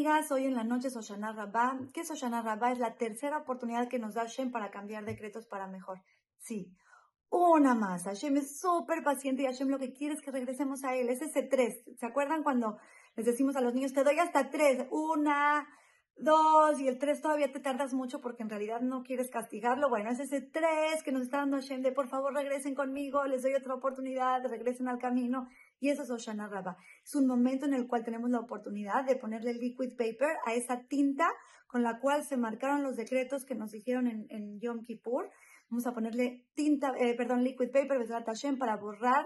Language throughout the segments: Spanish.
amigas, hoy en la noche es Oshana Rabbah. ¿Qué es Oshana Rabbah? Es la tercera oportunidad que nos da Hashem para cambiar decretos para mejor. Sí, una más. Hashem es súper paciente y Hashem lo que quiere es que regresemos a Él. Es ese tres. ¿Se acuerdan cuando les decimos a los niños, te doy hasta tres? Una, dos y el tres todavía te tardas mucho porque en realidad no quieres castigarlo. Bueno, es ese tres que nos está dando Hashem de por favor regresen conmigo, les doy otra oportunidad, regresen al camino. Y eso es Oshana Rabba. Es un momento en el cual tenemos la oportunidad de ponerle liquid paper a esa tinta con la cual se marcaron los decretos que nos dijeron en, Yom Kippur. Vamos a ponerle tinta, eh, perdón, liquid paper, para borrar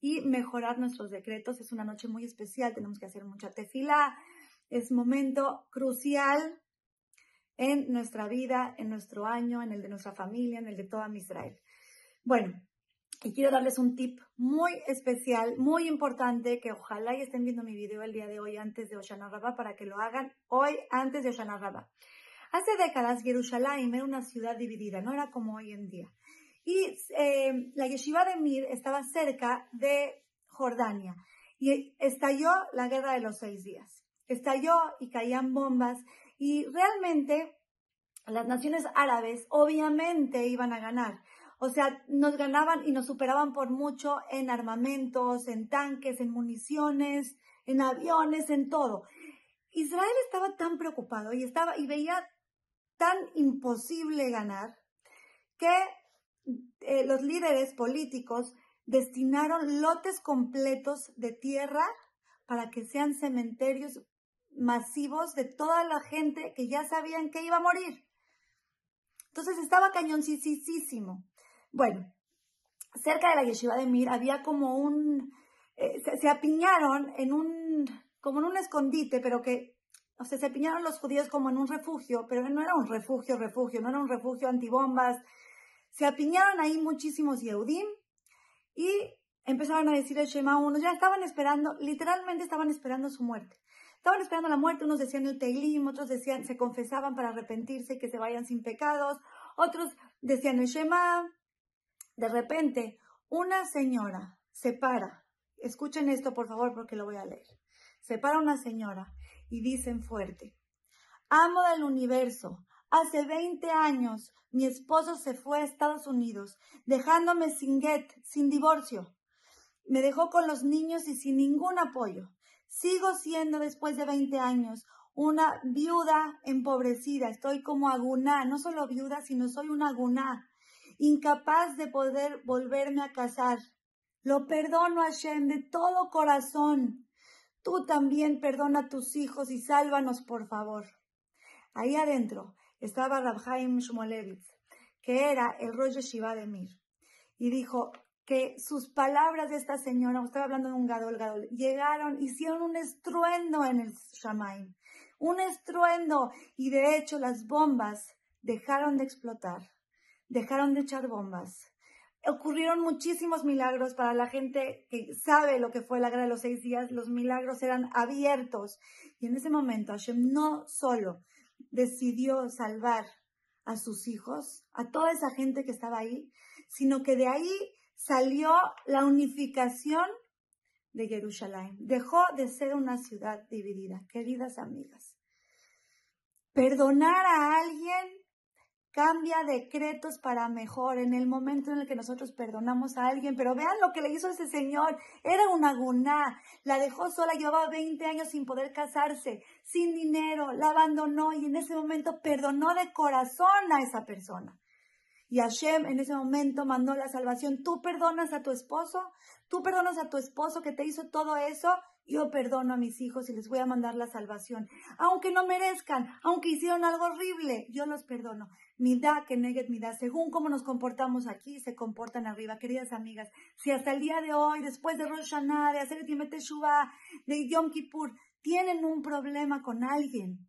y mejorar nuestros decretos. Es una noche muy especial, tenemos que hacer mucha tefila, es momento crucial en nuestra vida, en nuestro año, en el de nuestra familia, en el de toda Israel. Bueno, y quiero darles un tip muy especial, muy importante, que ojalá y estén viendo mi video el día de hoy antes de Oshana Rabbah para que lo hagan hoy antes de Oshana Rabbah. Hace décadas Jerusalén era una ciudad dividida, no era como hoy en día. Y eh, la yeshiva de Mir estaba cerca de Jordania y estalló la guerra de los seis días estalló y caían bombas y realmente las naciones árabes obviamente iban a ganar. O sea, nos ganaban y nos superaban por mucho en armamentos, en tanques, en municiones, en aviones, en todo. Israel estaba tan preocupado y estaba y veía tan imposible ganar que eh, los líderes políticos destinaron lotes completos de tierra para que sean cementerios masivos de toda la gente que ya sabían que iba a morir. Entonces estaba cañoncísimo. Bueno, cerca de la yeshiva de Mir había como un, eh, se, apiñaron en un, como en un escondite, pero que, o sea, se apiñaron los judíos como en un refugio, pero no era un refugio, refugio, no era un refugio antibombas. Se apiñaron ahí muchísimos Yehudim y empezaron a decir el Shema uno, ya estaban esperando, literalmente estaban esperando su muerte. Estaban esperando la muerte, unos decían el Teilim, otros decían, se confesaban para arrepentirse que se vayan sin pecados, otros decían el Shema. De repente, una señora se para, escuchen esto por favor porque lo voy a leer, se para una señora y dicen fuerte, amo del universo, hace 20 años mi esposo se fue a Estados Unidos, dejándome sin get, sin divorcio. Me dejó con los niños y sin ningún apoyo. Sigo siendo después de 20 años una viuda empobrecida. Estoy como aguná, no solo viuda, sino soy una aguná, incapaz de poder volverme a casar. Lo perdono Hashem de todo corazón. Tú también perdona a tus hijos y sálvanos, por favor. Ahí adentro estaba Rabhaim Shmolevitz, que era el rollo Shiva de Mir, y dijo, que sus palabras de esta señora, estaba hablando de un gadol, gadol, llegaron, hicieron un estruendo en el Shamaim, un estruendo, y de hecho las bombas dejaron de explotar, dejaron de echar bombas. Ocurrieron muchísimos milagros para la gente que sabe lo que fue la guerra de los seis días. Los milagros eran abiertos. Y en ese momento Hashem no solo decidió salvar a sus hijos, a toda esa gente que estaba ahí, sino que de ahí salió la unificación de Jerusalén. Dejó de ser una ciudad dividida. Queridas amigas, perdonar a alguien cambia decretos para mejor en el momento en el que nosotros perdonamos a alguien. Pero vean lo que le hizo ese señor. Era una guná. La dejó sola, llevaba 20 años sin poder casarse, sin dinero, la abandonó y en ese momento perdonó de corazón a esa persona. Y Hashem en ese momento mandó la salvación. Tú perdonas a tu esposo, tú perdonas a tu esposo que te hizo todo eso, yo perdono a mis hijos y les voy a mandar la salvación. Aunque no merezcan, aunque hicieron algo horrible, yo los perdono. Midá que neget midá. Según cómo nos comportamos aquí, se comportan arriba. Queridas amigas, si hasta el día de hoy, después de Rosh Hashanah, de hacer el de Yom Kippur, tienen un problema con alguien,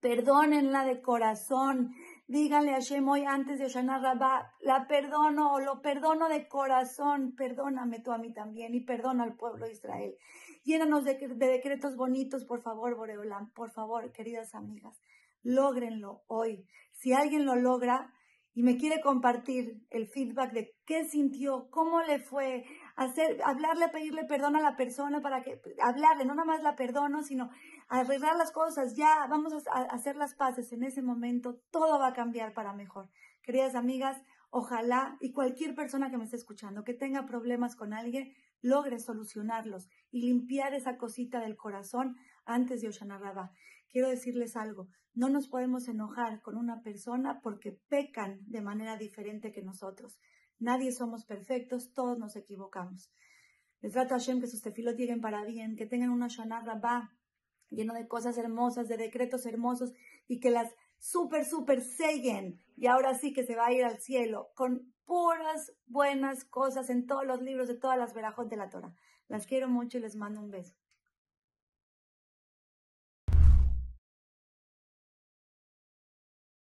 perdónenla de corazón Díganle a Hashem hoy antes de Oshana Rabbah, la perdono o lo perdono de corazón, perdóname tú a mí también y perdona al pueblo de Israel. Llénanos de, decretos bonitos, por favor, Boreolam, por favor, queridas amigas, lógrenlo hoy. Si alguien lo logra y me quiere compartir el feedback de qué sintió, cómo le fue, hacer, hablarle, pedirle perdón a la persona para que, hablarle, no nada más la perdono, sino arreglar las cosas, ya vamos a, hacer las paces en ese momento, todo va a cambiar para mejor. Queridas amigas, ojalá y cualquier persona que me esté escuchando, que tenga problemas con alguien, logre solucionarlos y limpiar esa cosita del corazón antes de Oshana Rabá. Quiero decirles algo, no nos podemos enojar con una persona porque pecan de manera diferente que nosotros. Nadie somos perfectos, todos nos equivocamos. Les trato a Hashem que sus tefilos lleguen para bien, que tengan una Shana Rabá lleno de cosas hermosas, de decretos hermosos y que las súper, súper sellen. Y ahora sí que se va a ir al cielo con puras buenas cosas en todos los libros de todas las verajos de la Torah. Las quiero mucho y les mando un beso.